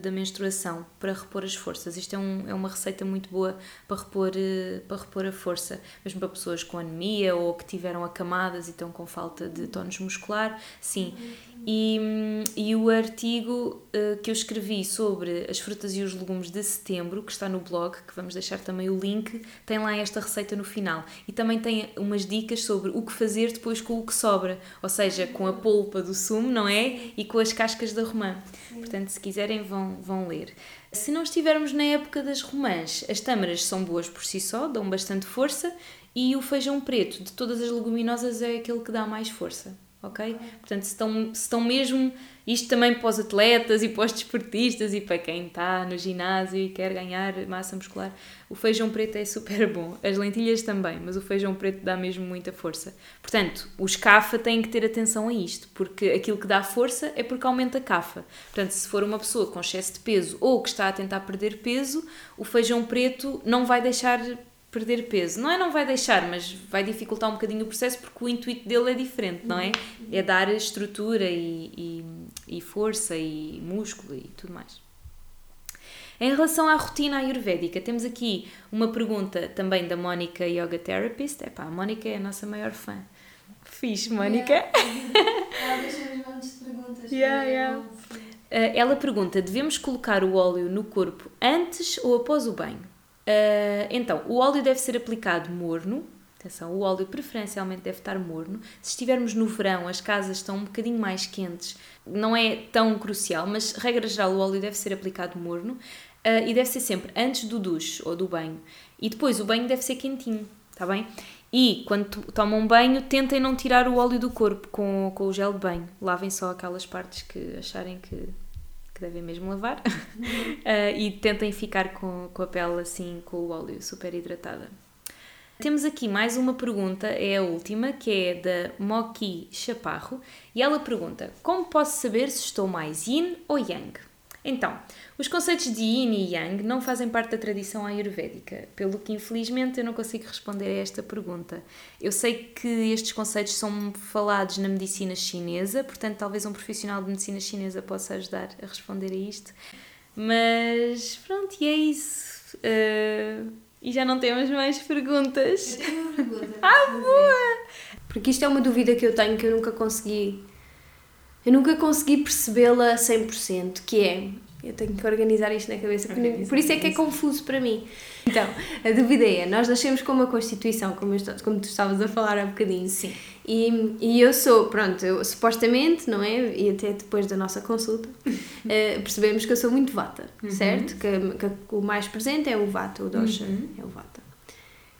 da, menstruação, para repor as forças. Isto é, um, é uma receita muito boa para repor, eh, para repor a força, mesmo para pessoas com anemia ou que tiveram acamadas e estão com falta de tónus muscular, sim. E, e o artigo uh, que eu escrevi sobre as frutas e os legumes de setembro, que está no blog, que vamos deixar também o link, tem lá esta receita no final. E também tem umas dicas sobre o que fazer depois com o que sobra, ou seja, com a polpa do sumo, não é? E com as cascas da romã. Portanto, se quiserem, vão, vão ler. Se não estivermos na época das romãs, as tâmaras são boas por si só, dão bastante força, e o feijão preto de todas as leguminosas é aquele que dá mais força ok? Portanto, se estão, se estão mesmo, isto também para os atletas e para os desportistas e para quem está no ginásio e quer ganhar massa muscular, o feijão preto é super bom. As lentilhas também, mas o feijão preto dá mesmo muita força. Portanto, os CAFA têm que ter atenção a isto, porque aquilo que dá força é porque aumenta a CAFA. Portanto, se for uma pessoa com excesso de peso ou que está a tentar perder peso, o feijão preto não vai deixar perder peso. Não é não vai deixar, mas vai dificultar um bocadinho o processo porque o intuito dele é diferente, não é? É dar estrutura e, e, e força e músculo e tudo mais. Em relação à rotina ayurvédica, temos aqui uma pergunta também da Mónica Yoga Therapist. Epá, a Mónica é a nossa maior fã. Fixe, Mónica. Ela deixa-nos montes de perguntas. Yeah, yeah. Eh, ela pergunta: devemos colocar o óleo no corpo antes ou após o banho? Uh, então, o óleo deve ser aplicado morno. Atenção, o óleo preferencialmente deve estar morno. Se estivermos no verão, as casas estão um bocadinho mais quentes, não é tão crucial, mas regra geral, o óleo deve ser aplicado morno uh, e deve ser sempre antes do duche ou do banho. E depois o banho deve ser quentinho, está bem? E quando tomam banho, tentem não tirar o óleo do corpo com, com o gel de banho. Lavem só aquelas partes que acharem que devem mesmo lavar, uh, e tentem ficar com, com a pele assim, com o óleo super hidratada. Temos aqui mais uma pergunta, é a última, que é da Moki Chaparro, e ela pergunta: Como posso saber se estou mais yin ou yang? Então, os conceitos de yin e yang não fazem parte da tradição ayurvédica, pelo que infelizmente eu não consigo responder a esta pergunta. Eu sei que estes conceitos são falados na medicina chinesa, portanto, talvez um profissional de medicina chinesa possa ajudar a responder a isto. Mas pronto, e é isso. Uh, e já não temos mais perguntas. Eu tenho uma pergunta. ah, boa! Porque isto é uma dúvida que eu tenho que eu nunca consegui. Eu nunca consegui percebê-la a 100%, que é. Eu tenho que organizar isto na cabeça, por isso é que é confuso para mim. Então, a dúvida é: nós nascemos com uma Constituição, como, eu, como tu estavas a falar há bocadinho. Sim. E, e eu sou, pronto, eu, supostamente, não é? E até depois da nossa consulta, uh, percebemos que eu sou muito vata, uhum. certo? Que, que, o mais presente é o vata, o dosha uhum. é o vata.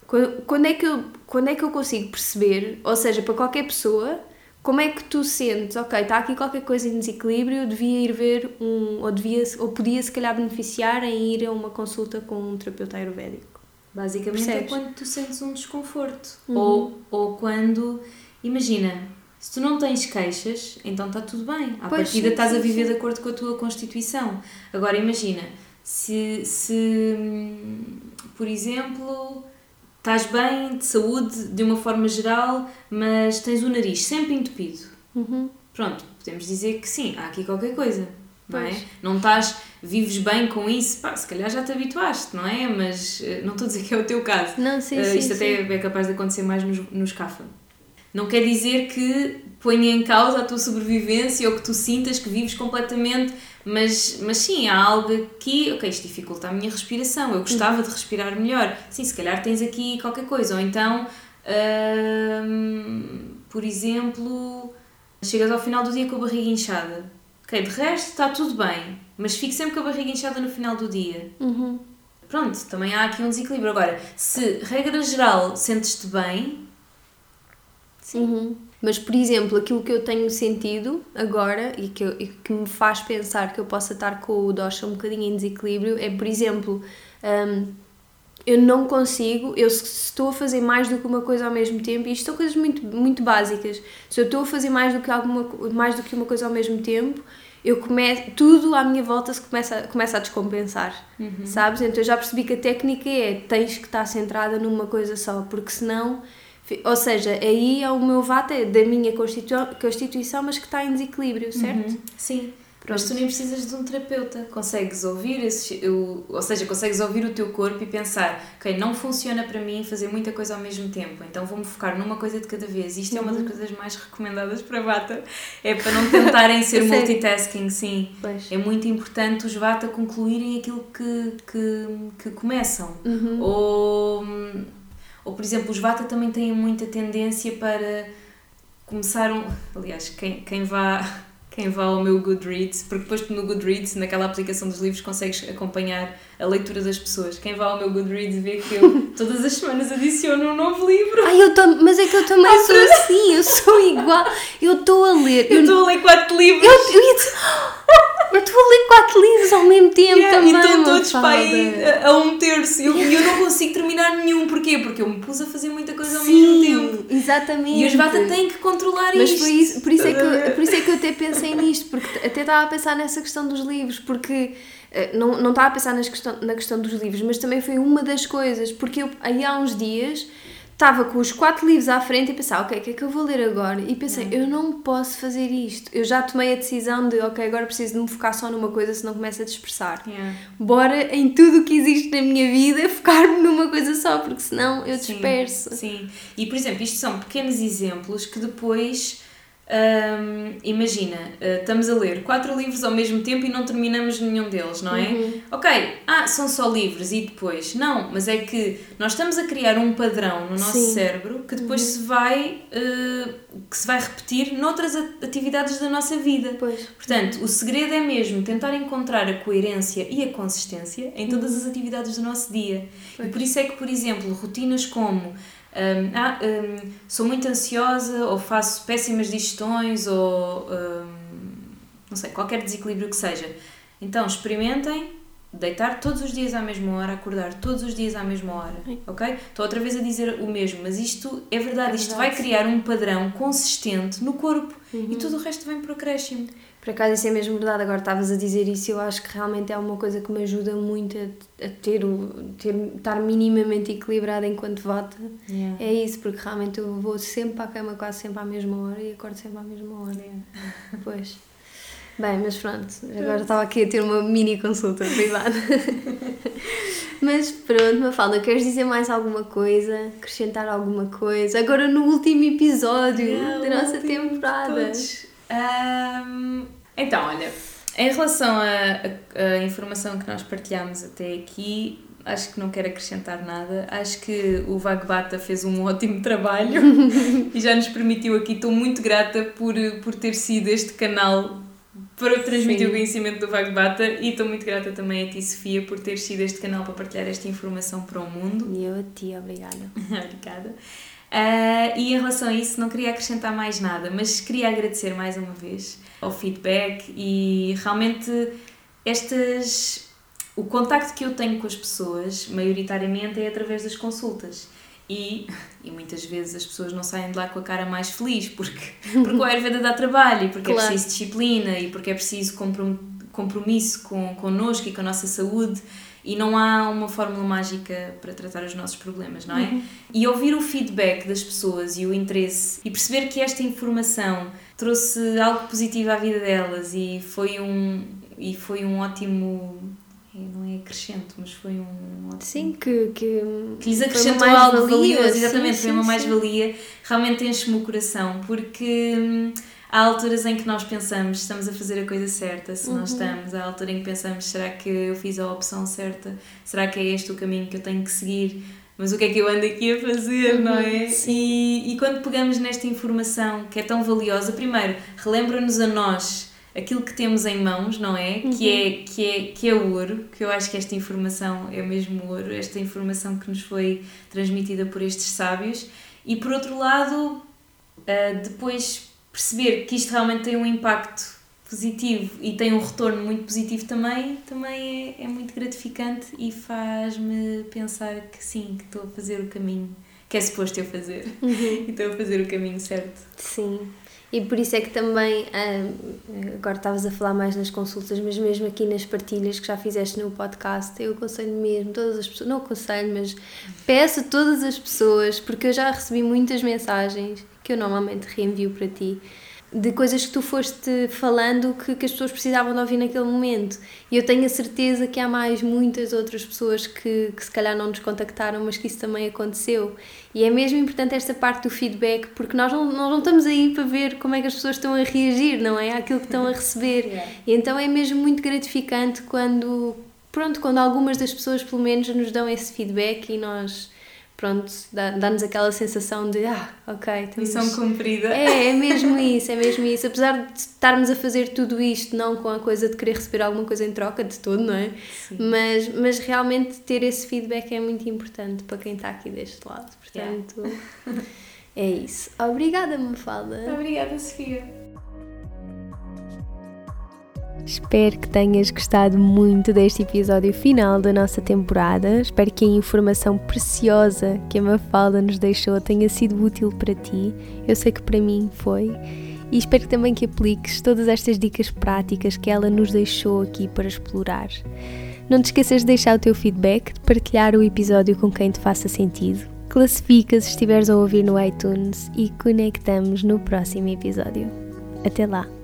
Quando, quando, é que eu, quando é que eu consigo perceber, ou seja, para qualquer pessoa, como é que tu sentes, ok, está aqui qualquer coisa em desequilíbrio, devia ir ver um, ou, devia, ou podia se calhar beneficiar em ir a uma consulta com um terapeuta ayurvédico? Basicamente é Percebes? é quando tu sentes um desconforto. Uhum. Ou, ou quando Imagina, se tu não tens queixas, então está tudo bem. À pois partida sim, estás sim, a viver sim. de acordo com a tua Constituição. Agora imagina, se, se por exemplo, estás bem de saúde de uma forma geral, mas tens o nariz sempre entupido. Uhum. Pronto, podemos dizer que sim, há aqui qualquer coisa. Não, é? não estás, vives bem com isso, pá, se calhar já te habituaste, não é? Mas eh, não estou a dizer que é o teu caso. Não, sim, uh, sim, isto até é capaz de acontecer mais nos, nos CAFA. Não quer dizer que ponha em causa a tua sobrevivência ou que tu sintas que vives completamente, mas, mas sim, há algo aqui, ok, isto dificulta a minha respiração, eu gostava de respirar melhor. Sim, se calhar tens aqui qualquer coisa. Ou então, hum, por exemplo, chegas ao final do dia com a barriga inchada. Ok, de resto está tudo bem, mas fico sempre com a barriga inchada no final do dia. Uhum. Pronto, também há aqui um desequilíbrio. Agora, se regra geral sentes-te bem, Sim. Uhum. Mas, por exemplo, aquilo que eu tenho sentido agora e que, eu, e que me faz pensar que eu possa estar com o Dosha um bocadinho em desequilíbrio é, por exemplo, um, eu não consigo, eu estou a fazer mais do que uma coisa ao mesmo tempo, e isto são coisas muito, muito básicas, se eu estou a fazer mais do que, alguma, mais do que uma coisa ao mesmo tempo, eu começo, tudo à minha volta se começa, começa a descompensar, uhum. sabes? Então eu já percebi que a técnica é, tens que estar centrada numa coisa só, porque senão ou seja, aí é o meu vata é da minha constituição, mas que está em desequilíbrio, certo? Uhum. Sim. Pronto. Mas tu nem precisas de um terapeuta. Consegues ouvir esse, o, ou seja, consegues ouvir o teu corpo e pensar, ok, não funciona para mim fazer muita coisa ao mesmo tempo, então vou-me focar numa coisa de cada vez. Isto uhum. é uma das uhum. coisas mais recomendadas para Vata. É para não tentarem ser multitasking, sim. Pois. É muito importante os Vata concluírem aquilo que, que, que começam. Uhum. Ou ou, por exemplo, os Vata também têm muita tendência para começar um. Aliás, quem, quem vá. Quem vá ao meu Goodreads, porque depois no Goodreads, naquela aplicação dos livros, consegues acompanhar a leitura das pessoas. Quem vá ao meu Goodreads vê que eu todas as semanas adiciono um novo livro. Ai, eu tô, mas é que eu também sou assim, eu sou igual. Eu estou a ler. Eu estou a ler quatro livros. Eu, eu ia dizer, eu estou a ler quatro livros ao mesmo tempo yeah, também. E estão todos para aí a, a, um terço. Eu, eu não consigo terminar nenhum. Porquê? Porque eu me pus a fazer muita coisa ao Sim, mesmo tempo. Exatamente. E os Vata têm que controlar Mas isto. Por isso, por, isso é que, por isso é que eu até pensei nisto, porque até estava a pensar nessa questão dos livros, porque eh, não, não estava a pensar nas questão, na questão dos livros, mas também foi uma das coisas, porque eu aí há uns dias estava com os quatro livros à frente e pensava, ok, o que é que eu vou ler agora? E pensei, eu não posso fazer isto. Eu já tomei a decisão de, ok, agora preciso de me focar só numa coisa, senão começo a dispersar. Yeah. Bora em tudo o que existe na minha vida focar-me numa coisa só, porque senão eu disperso. Sim, sim. E por exemplo, isto são pequenos exemplos que depois um, imagina, uh, estamos a ler quatro livros ao mesmo tempo e não terminamos nenhum deles, não é? Uhum. Ok, ah, são só livros e depois? Não, mas é que nós estamos a criar um padrão no nosso Sim. cérebro que depois uhum. se vai uh, que se vai repetir noutras atividades da nossa vida. Pois. Portanto, o segredo é mesmo tentar encontrar a coerência e a consistência em todas uhum. as atividades do nosso dia. Pois. E por isso é que, por exemplo, rotinas como um, ah, um, sou muito ansiosa ou faço péssimas digestões ou um, não sei, qualquer desequilíbrio que seja. Então experimentem deitar todos os dias à mesma hora, acordar todos os dias à mesma hora, ok? Estou outra vez a dizer o mesmo, mas isto é verdade, é isto vai criar um padrão consistente no corpo uhum. e tudo o resto vem para o acréscimo. Por acaso isso é mesmo verdade, agora estavas a dizer isso eu acho que realmente é uma coisa que me ajuda muito a, a ter, o, ter estar minimamente equilibrada enquanto vota. Yeah. É isso, porque realmente eu vou sempre para a cama quase sempre à mesma hora e acordo sempre à mesma hora. Yeah. Pois. Bem, mas pronto, agora estava aqui a ter uma mini consulta privada. mas pronto, Mafalda, queres dizer mais alguma coisa? Acrescentar alguma coisa? Agora no último episódio yeah, da nossa temporada. Um, então, olha, em relação à informação que nós partilhamos até aqui, acho que não quero acrescentar nada. Acho que o Vagbata fez um ótimo trabalho e já nos permitiu aqui. Estou muito grata por, por ter sido este canal para transmitir Sim. o conhecimento do Vagbata e estou muito grata também a ti, Sofia, por ter sido este canal para partilhar esta informação para o mundo. E eu a ti, obrigada. obrigada. Uh, e em relação a isso, não queria acrescentar mais nada, mas queria agradecer mais uma vez ao feedback e realmente estas o contacto que eu tenho com as pessoas, maioritariamente, é através das consultas. E, e muitas vezes as pessoas não saem de lá com a cara mais feliz, porque, porque o Ayurveda dá trabalho, e porque é claro. é preciso disciplina, e porque é preciso compromisso com, connosco e com a nossa saúde, e não há uma fórmula mágica para tratar os nossos problemas, não é? Uhum. E ouvir o feedback das pessoas e o interesse, e perceber que esta informação trouxe algo positivo à vida delas, e foi um, e foi um ótimo não é acrescento, mas foi um ótimo... Sim, que, que, que lhes acrescentou algo valioso, exatamente, sim, foi uma mais-valia, realmente enche-me o coração, porque hum, há alturas em que nós pensamos, estamos a fazer a coisa certa, se uhum. não estamos, há altura em que pensamos, será que eu fiz a opção certa? Será que é este o caminho que eu tenho que seguir? Mas o que é que eu ando aqui a fazer, uhum, não é? E, e quando pegamos nesta informação que é tão valiosa, primeiro, relembra-nos a nós aquilo que temos em mãos, não é? Uhum. Que, é que, é, que é ouro, que eu acho que esta informação é mesmo ouro, esta informação que nos foi transmitida por estes sábios. E por outro lado, uh, depois perceber que isto realmente tem um impacto positivo e tem um retorno muito positivo também, também é, é muito gratificante e faz-me pensar que sim, que estou a fazer o caminho que é suposto eu fazer uhum. e estou a fazer o caminho certo. Sim, e por isso é que também, agora estavas a falar mais nas consultas, mas mesmo aqui nas partilhas que já fizeste no podcast, eu aconselho mesmo todas as pessoas, não aconselho, mas peço a todas as pessoas, porque eu já recebi muitas mensagens que eu normalmente reenvio para ti, de coisas que tu foste falando que, que as pessoas precisavam de ouvir naquele momento. E eu tenho a certeza que há mais muitas outras pessoas que, que se calhar não nos contactaram, mas que isso também aconteceu. E é mesmo importante esta parte do feedback, porque nós não, nós não estamos aí para ver como é que as pessoas estão a reagir, não é? Aquilo que estão a receber. Yeah. E então é mesmo muito gratificante quando, pronto, quando algumas das pessoas pelo menos nos dão esse feedback e nós pronto, dá-nos aquela sensação de ah, ok, temos... Missão cumprida. É, é mesmo isso, é mesmo isso. Apesar de estarmos a fazer tudo isto, não com a coisa de querer receber alguma coisa em troca de todo, não é? Mas, mas realmente ter esse feedback é muito importante para quem está aqui deste lado. Portanto, yeah. é isso. Obrigada, Mafalda. Obrigada, Sofia. Espero que tenhas gostado muito deste episódio final da nossa temporada. Espero que a informação preciosa que a Mafalda nos deixou tenha sido útil para ti. Eu sei que para mim foi. E espero também que apliques todas estas dicas práticas que ela nos deixou aqui para explorar. Não te esqueças de deixar o teu feedback, de partilhar o episódio com quem te faça sentido. Classifica se estiveres a ouvir no iTunes e conectamos no próximo episódio. Até lá!